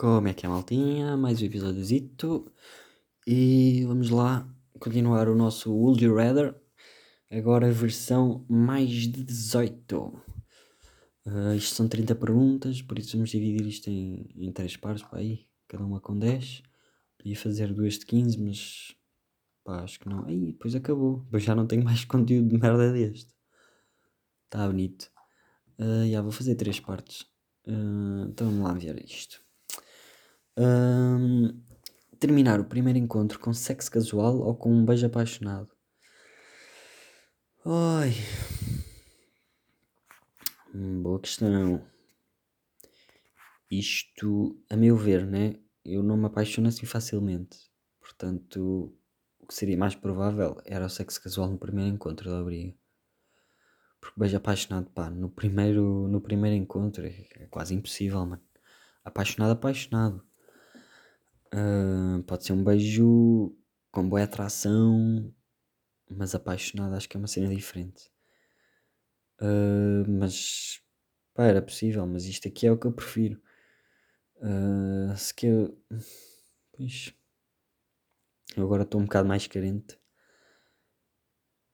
Como é que é, maltinha? Mais um episódiozito. E vamos lá continuar o nosso Would You Rather. Agora versão mais de 18. Uh, isto são 30 perguntas, por isso vamos dividir isto em, em 3 partes, para aí, cada uma com 10. Podia fazer duas de 15, mas pá, acho que não. Aí, depois acabou. Depois já não tenho mais conteúdo de merda deste. Está bonito. Uh, já vou fazer 3 partes. Uh, então vamos lá ver isto. Um, terminar o primeiro encontro com sexo casual ou com um beijo apaixonado? Ai. Hum, boa questão. Isto, a meu ver, né? Eu não me apaixono assim facilmente. Portanto, o que seria mais provável era o sexo casual no primeiro encontro da briga. Porque beijo apaixonado, pá, no primeiro, no primeiro encontro é, é quase impossível, mano. Apaixonado, apaixonado. Pode ser um beijo com boa atração, mas apaixonado acho que é uma cena diferente. Mas pá, era possível, mas isto aqui é o que eu prefiro. Se que eu. Pois. Eu agora estou um bocado mais carente.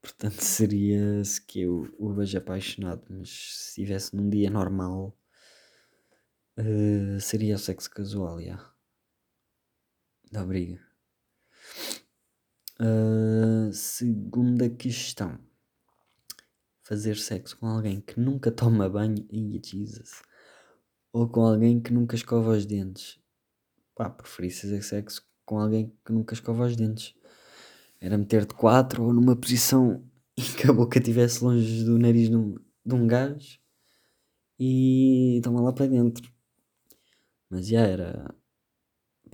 Portanto, seria se que eu o beijo apaixonado, mas se estivesse num dia normal, uh, seria o sexo casual, já. Yeah. Da briga. Uh, segunda questão. Fazer sexo com alguém que nunca toma banho. e Jesus. Ou com alguém que nunca escova os dentes. Pá, preferi fazer sexo com alguém que nunca escova os dentes. Era meter de quatro ou numa posição em que a boca estivesse longe do nariz de um, de um gajo e toma lá para dentro. Mas já era.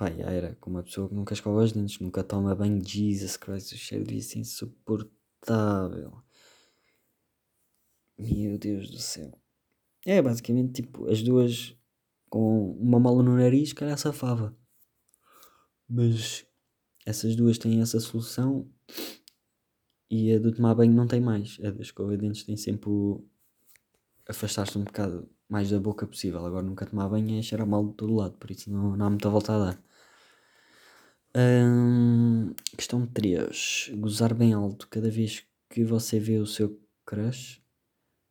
Pá, já era com uma pessoa que nunca escova os dentes, nunca toma banho. Jesus Christ, o cheiro devia ser insuportável. Meu Deus do céu. É basicamente tipo as duas com uma mala no nariz, calhar safava. Mas essas duas têm essa solução e a do tomar banho não tem mais. A da escova de dentes tem sempre o afastar-se um bocado mais da boca possível. Agora nunca tomar banho é cheirar mal de todo lado, por isso não, não há muita volta a dar. Hum, questão 3. Gozar bem alto cada vez que você vê o seu crush.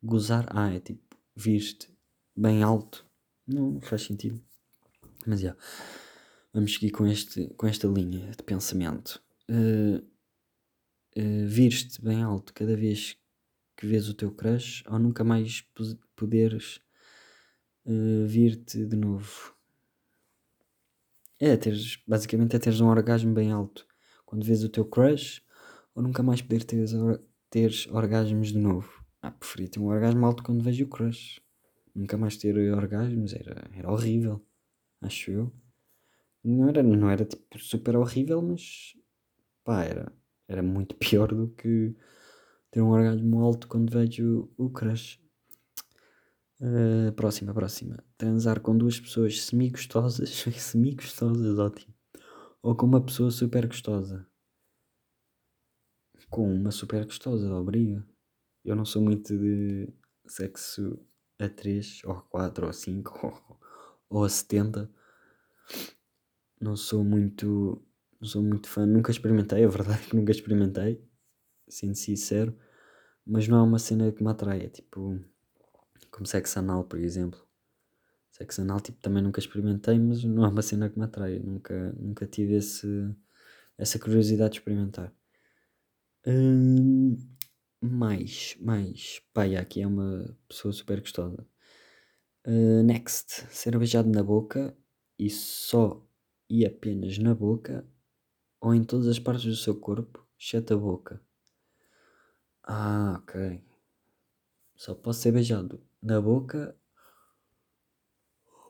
Gozar, ah, é tipo, vir-te bem alto. Não faz sentido. Mas já. Vamos seguir com, este, com esta linha de pensamento. Uh, uh, vir-te bem alto cada vez que vês o teu crush ou nunca mais poderes uh, vir-te de novo. É, teres, basicamente é teres um orgasmo bem alto quando vês o teu crush ou nunca mais poder teres, teres orgasmos de novo. Ah, preferia ter um orgasmo alto quando vejo o crush. Nunca mais ter orgasmos era, era horrível, acho eu. Não era, não era tipo super horrível, mas pá, era, era muito pior do que ter um orgasmo alto quando vejo o, o crush. Uh, próxima, próxima. Transar com duas pessoas semi-gostosas. semi-gostosas, ótimo. Ou com uma pessoa super gostosa. Com uma super gostosa, obriga. Eu não sou muito de sexo a 3, ou a 4, ou a 5, ou, ou a 70. Não sou muito. Não sou muito fã. Nunca experimentei, é verdade que nunca experimentei. Sendo sincero. Mas não é uma cena que me atrai. É tipo como sexo anal, por exemplo. Sexo anal, tipo, também nunca experimentei, mas não é uma cena que me atrai. Nunca, nunca tive esse, essa curiosidade de experimentar. Hum, mais, mais. Pá, aqui é uma pessoa super gostosa. Uh, next. Ser beijado na boca e só e apenas na boca ou em todas as partes do seu corpo, exceto a boca. Ah, ok. Só posso ser beijado na boca.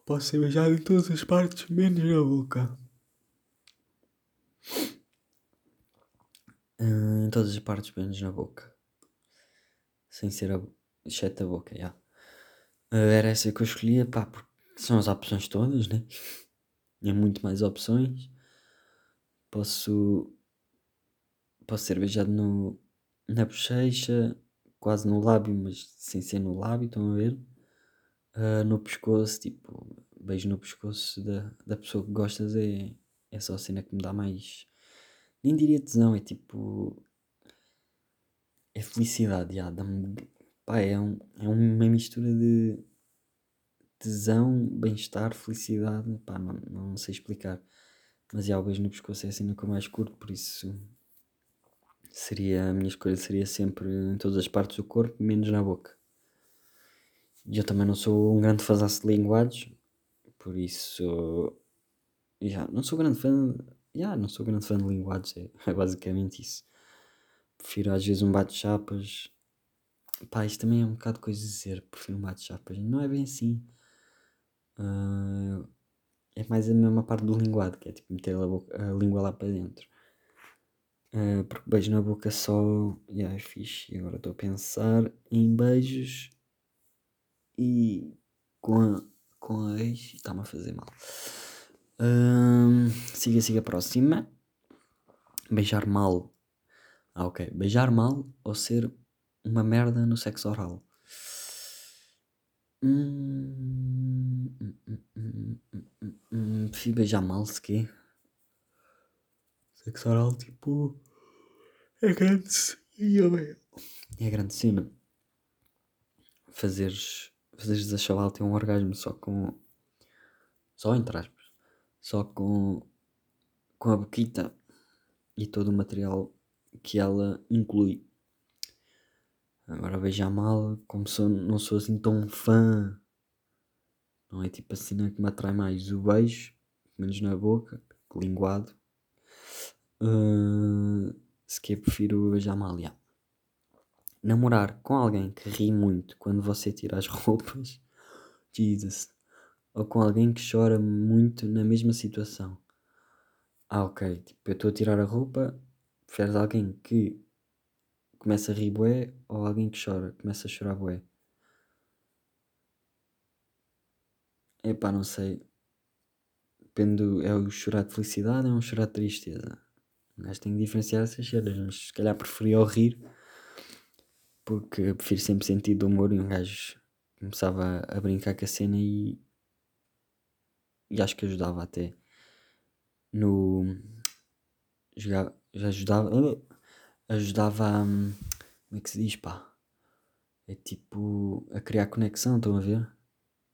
Posso ser beijado em todas as partes, menos na boca. Uh, em todas as partes, menos na boca. Sem ser a. exceto a boca, já. Yeah. Uh, era essa que eu escolhia, pá, porque são as opções todas, né? É muito mais opções. Posso. Posso ser beijado no, na bochecha, quase no lábio, mas sem ser no lábio, estão a ver? Uh, no pescoço, tipo, beijo no pescoço da, da pessoa que gostas é, é só a cena que me dá mais. Nem diria tesão, é tipo. É felicidade, já, dá-me. Pá, é, um, é uma mistura de tesão, bem-estar, felicidade, pá, não, não sei explicar. Mas já, o beijo no pescoço é a cena que eu mais curto, por isso. Seria, a minha escolha seria sempre em todas as partes do corpo, menos na boca. E eu também não sou um grande fazaço de linguagens, por isso. Já, não sou grande fã. Já, não sou grande fã de linguagens, é, é basicamente isso. Prefiro às vezes um bate-chapas. Pá, isto também é um bocado coisa de dizer. Prefiro um bate-chapas. Não é bem assim. Uh, é mais a mesma parte do linguado, que é tipo meter a, boca, a língua lá para dentro. Uh, porque beijo na boca só. Yeah, é fixe. E agora estou a pensar em beijos e com a, com a ex. Está-me a fazer mal. Uh, siga, siga, próxima. Beijar mal. Ah, ok. Beijar mal ou ser uma merda no sexo oral? Hum, hum, hum, hum, hum, prefiro beijar mal, se quê? Sexo oral, tipo. É grande cena. É grande cena. Fazeres. Fazeres a chaval ter um orgasmo só com. Só entre aspas. Só com. Com a boquita e todo o material que ela inclui. Agora beijar mal, como sou, não sou assim tão fã. Não é tipo a cena que me atrai mais. O beijo, menos na boca, linguado. Uh, se que prefiro beijar mal, yeah. Namorar com alguém que ri muito quando você tira as roupas. Jesus. Ou com alguém que chora muito na mesma situação. Ah, ok. Tipo, eu estou a tirar a roupa. Preferes alguém que começa a rir bué ou alguém que chora, começa a chorar bué? Epá, não sei. Depende, do, é o chorar de felicidade ou é um chorar de tristeza? Mas tenho que diferenciar essas cenas, mas se calhar preferia o rir, porque prefiro sempre sentido de humor e um gajo começava a, brincar com a cena e, e acho que ajudava até no. Já, ajudava ajudava a. Como é que se diz, pá? É tipo. a criar conexão, estão a ver?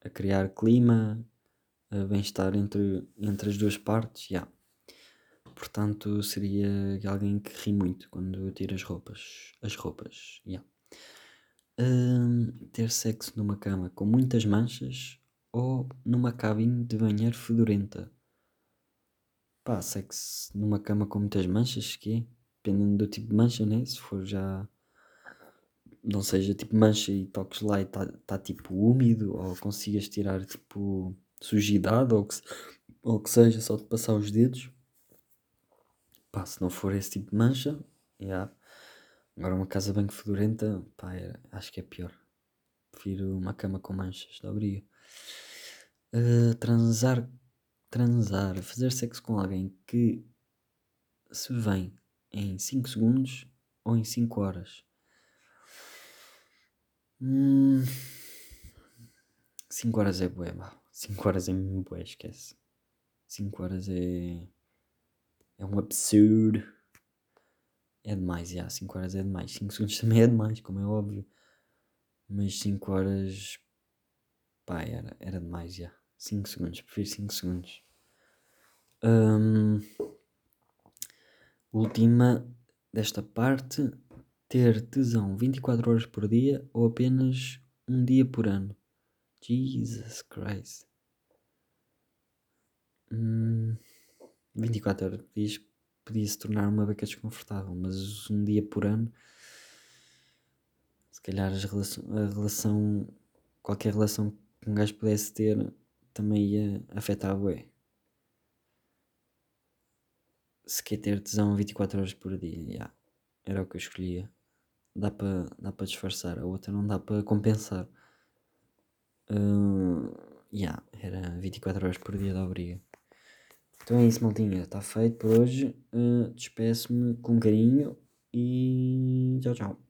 A criar clima, a bem-estar entre, entre as duas partes, já. Yeah. Portanto, seria alguém que ri muito quando eu tiro as roupas. As roupas. Yeah. Um, ter sexo numa cama com muitas manchas ou numa cabine de banheiro fedorenta? Pá, sexo numa cama com muitas manchas, que é? dependendo do tipo de mancha, né? Se for já. Não seja tipo mancha e toques lá e está tá, tipo úmido, ou consigas tirar tipo sujidade, ou que, ou que seja só de passar os dedos. Pá, se não for esse tipo de mancha, yeah. agora uma casa bem fedorenta, pá, é, acho que é pior. Prefiro uma cama com manchas, da obriga. Uh, transar, transar, fazer sexo com alguém que se vem em 5 segundos ou em 5 horas? 5 hum, horas é bué, 5 horas é bué, esquece. 5 horas é. É um absurdo. É demais, já. 5 horas é demais. 5 segundos também é demais, como é óbvio. Mas 5 horas. Pá, era, era demais, já. 5 segundos, prefiro 5 segundos. Um, Última desta parte: ter tesão 24 horas por dia ou apenas um dia por ano? Jesus Christ. Hum, 24 horas por dia podia se tornar uma beca desconfortável, mas um dia por ano, se calhar a relação, qualquer relação que um gajo pudesse ter também ia afetar a bué se quer ter tesão 24 horas por dia, yeah, era o que eu escolhia. Dá para dá disfarçar, a outra não dá para compensar. Uh, yeah, era 24 horas por dia da obriga. Então é isso, maltinha. Está feito por hoje. Uh, Despeço-me com carinho e tchau, tchau.